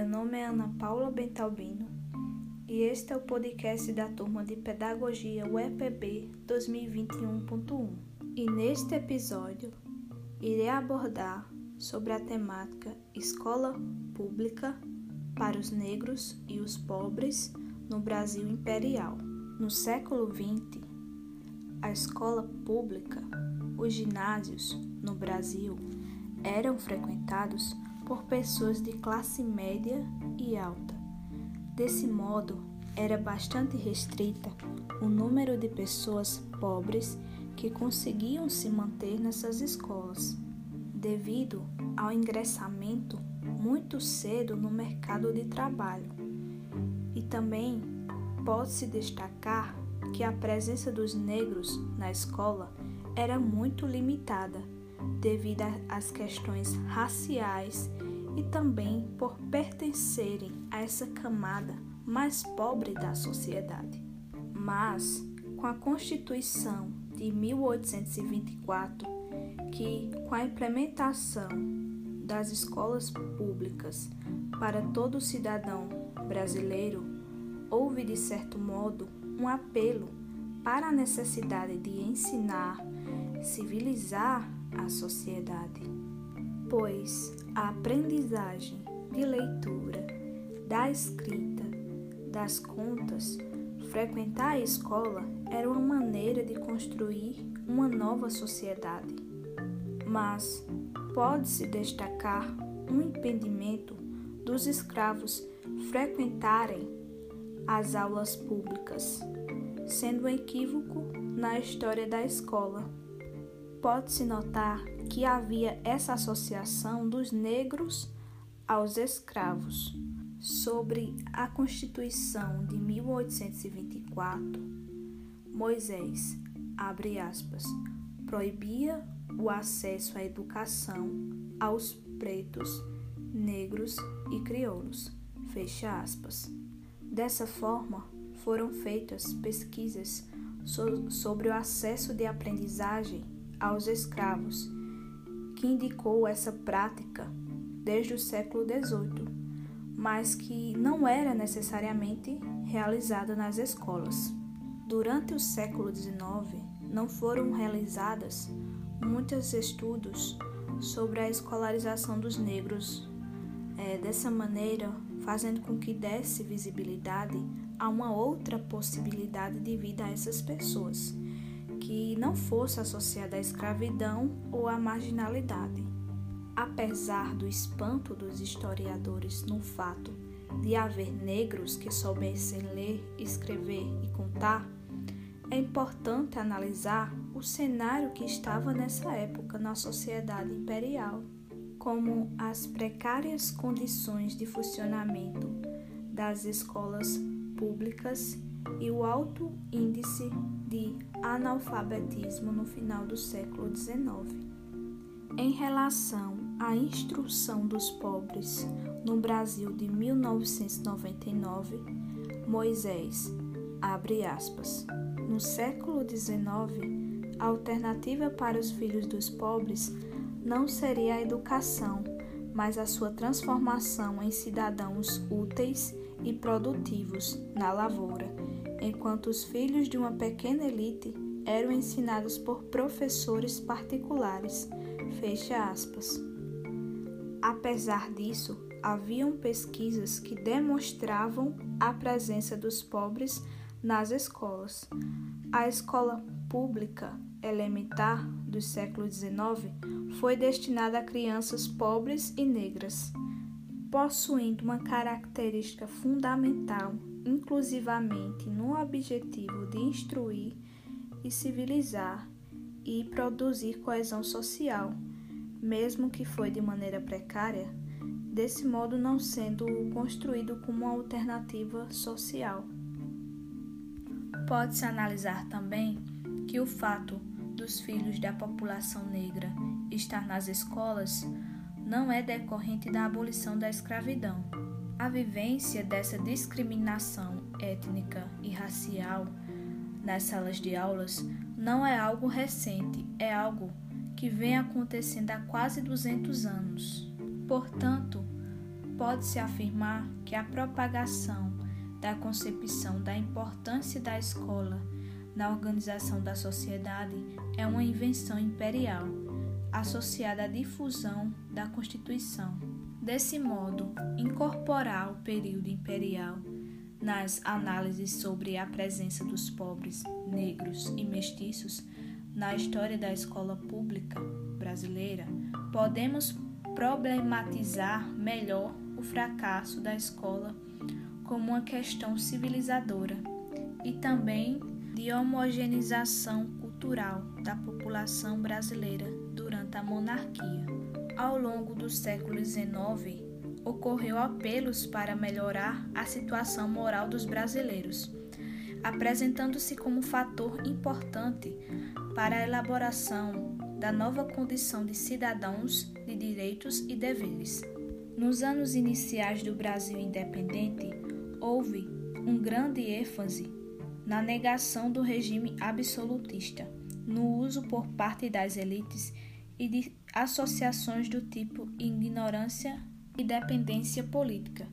Meu nome é Ana Paula Bentalbino e este é o podcast da turma de Pedagogia UEPB 2021.1. E neste episódio irei abordar sobre a temática Escola Pública para os Negros e os Pobres no Brasil Imperial. No século XX, a escola pública, os ginásios no Brasil eram frequentados por pessoas de classe média e alta. Desse modo, era bastante restrita o número de pessoas pobres que conseguiam se manter nessas escolas, devido ao ingressamento muito cedo no mercado de trabalho. E também pode-se destacar que a presença dos negros na escola era muito limitada devido às questões raciais e também por pertencerem a essa camada mais pobre da sociedade. Mas, com a Constituição de 1824, que, com a implementação das escolas públicas para todo cidadão brasileiro, houve de certo modo um apelo para a necessidade de ensinar, civilizar a sociedade, pois a aprendizagem de leitura, da escrita, das contas, frequentar a escola era uma maneira de construir uma nova sociedade. Mas pode-se destacar um impedimento dos escravos frequentarem as aulas públicas, sendo um equívoco na história da escola pode-se notar que havia essa associação dos negros aos escravos. Sobre a Constituição de 1824, Moisés, abre aspas, proibia o acesso à educação aos pretos, negros e crioulos, fecha aspas. Dessa forma, foram feitas pesquisas sobre o acesso de aprendizagem aos escravos, que indicou essa prática desde o século XVIII, mas que não era necessariamente realizada nas escolas. Durante o século XIX, não foram realizadas muitos estudos sobre a escolarização dos negros, é, dessa maneira fazendo com que desse visibilidade a uma outra possibilidade de vida a essas pessoas que não fosse associada à escravidão ou à marginalidade. Apesar do espanto dos historiadores no fato de haver negros que soubessem ler, escrever e contar, é importante analisar o cenário que estava nessa época na sociedade imperial, como as precárias condições de funcionamento das escolas públicas e o alto índice de analfabetismo no final do século XIX. Em relação à instrução dos pobres no Brasil de 1999, Moisés, abre aspas, no século XIX, a alternativa para os filhos dos pobres não seria a educação, mas a sua transformação em cidadãos úteis e produtivos na lavoura enquanto os filhos de uma pequena elite eram ensinados por professores particulares. Fecha aspas. Apesar disso, haviam pesquisas que demonstravam a presença dos pobres nas escolas. A escola pública elementar do século XIX foi destinada a crianças pobres e negras, possuindo uma característica fundamental inclusivamente no objetivo de instruir e civilizar e produzir coesão social, mesmo que foi de maneira precária, desse modo não sendo construído como uma alternativa social. Pode-se analisar também que o fato dos filhos da população negra estar nas escolas não é decorrente da abolição da escravidão a vivência dessa discriminação étnica e racial nas salas de aulas não é algo recente, é algo que vem acontecendo há quase 200 anos. Portanto, pode-se afirmar que a propagação da concepção da importância da escola na organização da sociedade é uma invenção imperial associada à difusão da Constituição. Desse modo, incorporar o período imperial nas análises sobre a presença dos pobres, negros e mestiços na história da escola pública brasileira, podemos problematizar melhor o fracasso da escola como uma questão civilizadora e também de homogeneização cultural da população brasileira durante a monarquia. Ao longo do século XIX, ocorreu apelos para melhorar a situação moral dos brasileiros, apresentando-se como fator importante para a elaboração da nova condição de cidadãos de direitos e deveres. Nos anos iniciais do Brasil independente, houve um grande ênfase na negação do regime absolutista, no uso por parte das elites e de associações do tipo ignorância e dependência política,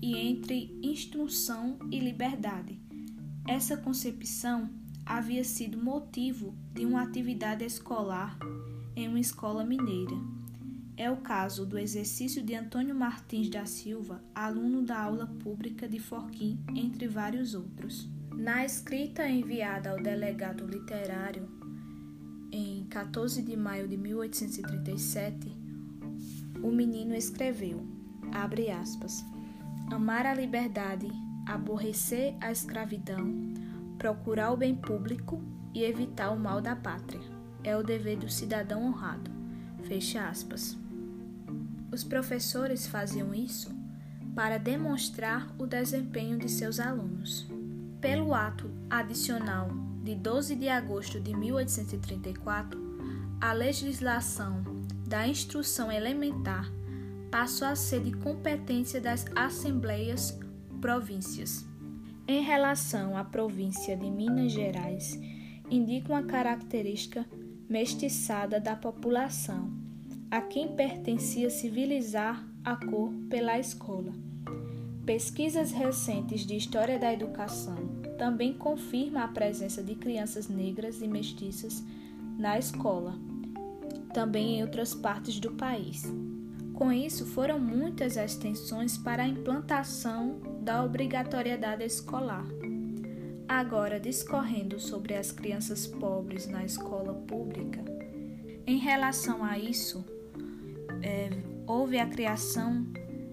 e entre instrução e liberdade. Essa concepção havia sido motivo de uma atividade escolar em uma escola mineira. É o caso do exercício de Antônio Martins da Silva, aluno da aula pública de Forquim, entre vários outros. Na escrita enviada ao delegado literário 14 de maio de 1837, o menino escreveu, abre aspas, amar a liberdade, aborrecer a escravidão, procurar o bem público e evitar o mal da pátria. É o dever do cidadão honrado. Fecha aspas. Os professores faziam isso para demonstrar o desempenho de seus alunos. Pelo ato adicional de 12 de agosto de 1834, a legislação da instrução elementar passou a ser de competência das assembleias províncias. Em relação à província de Minas Gerais, indica uma característica mestiçada da população, a quem pertencia civilizar a cor pela escola. Pesquisas recentes de história da educação também confirmam a presença de crianças negras e mestiças na escola, também em outras partes do país. Com isso, foram muitas as tensões para a implantação da obrigatoriedade escolar. Agora, discorrendo sobre as crianças pobres na escola pública, em relação a isso, é, houve a criação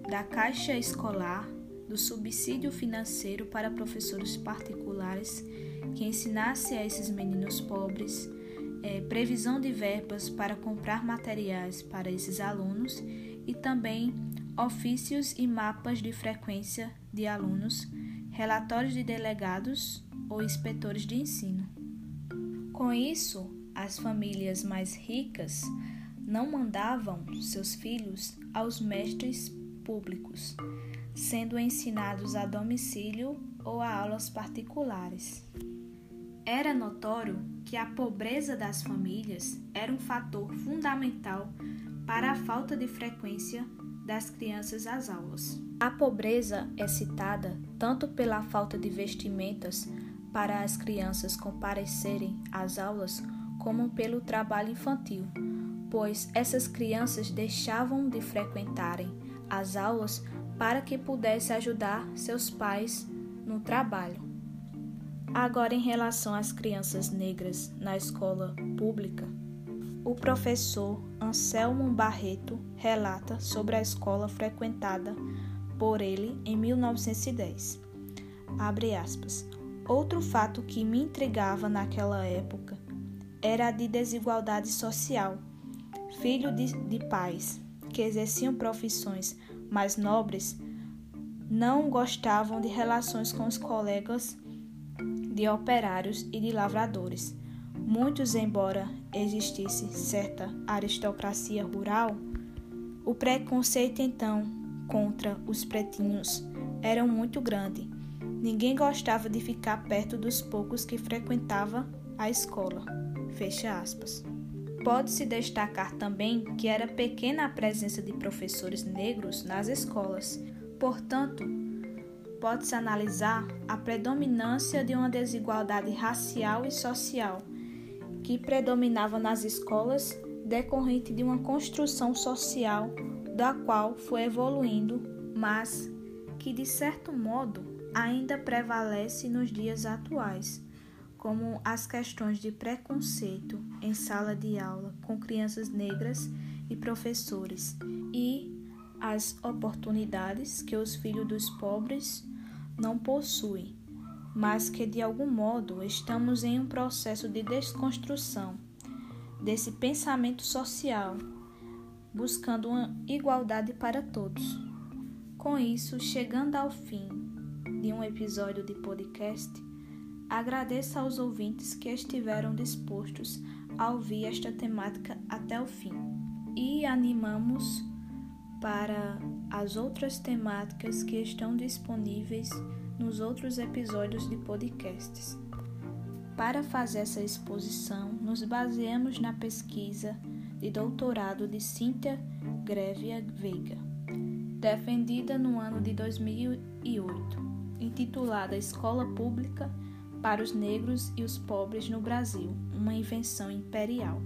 da Caixa Escolar, do subsídio financeiro para professores particulares que ensinasse a esses meninos pobres é, previsão de verbas para comprar materiais para esses alunos e também ofícios e mapas de frequência de alunos, relatórios de delegados ou inspetores de ensino. Com isso, as famílias mais ricas não mandavam seus filhos aos mestres públicos, sendo ensinados a domicílio ou a aulas particulares. Era notório que a pobreza das famílias era um fator fundamental para a falta de frequência das crianças às aulas. A pobreza é citada tanto pela falta de vestimentas para as crianças comparecerem às aulas, como pelo trabalho infantil, pois essas crianças deixavam de frequentarem as aulas para que pudesse ajudar seus pais no trabalho. Agora, em relação às crianças negras na escola pública, o professor Anselmo Barreto relata sobre a escola frequentada por ele em 1910. Abre aspas. Outro fato que me intrigava naquela época era a de desigualdade social. Filho de, de pais que exerciam profissões mais nobres não gostavam de relações com os colegas de operários e de lavradores. Muitos, embora existisse certa aristocracia rural, o preconceito então contra os pretinhos era muito grande. Ninguém gostava de ficar perto dos poucos que frequentava a escola. Fecha aspas. Pode-se destacar também que era pequena a presença de professores negros nas escolas, portanto, pode-se analisar a predominância de uma desigualdade racial e social que predominava nas escolas decorrente de uma construção social da qual foi evoluindo, mas que de certo modo ainda prevalece nos dias atuais, como as questões de preconceito em sala de aula com crianças negras e professores e as oportunidades que os filhos dos pobres não possuem, mas que de algum modo estamos em um processo de desconstrução desse pensamento social, buscando uma igualdade para todos. Com isso, chegando ao fim de um episódio de podcast, agradeço aos ouvintes que estiveram dispostos a ouvir esta temática até o fim e animamos para as outras temáticas que estão disponíveis nos outros episódios de podcasts. Para fazer essa exposição, nos baseamos na pesquisa de doutorado de Cíntia Grevia Veiga, defendida no ano de 2008, intitulada Escola Pública para os Negros e os Pobres no Brasil Uma Invenção Imperial.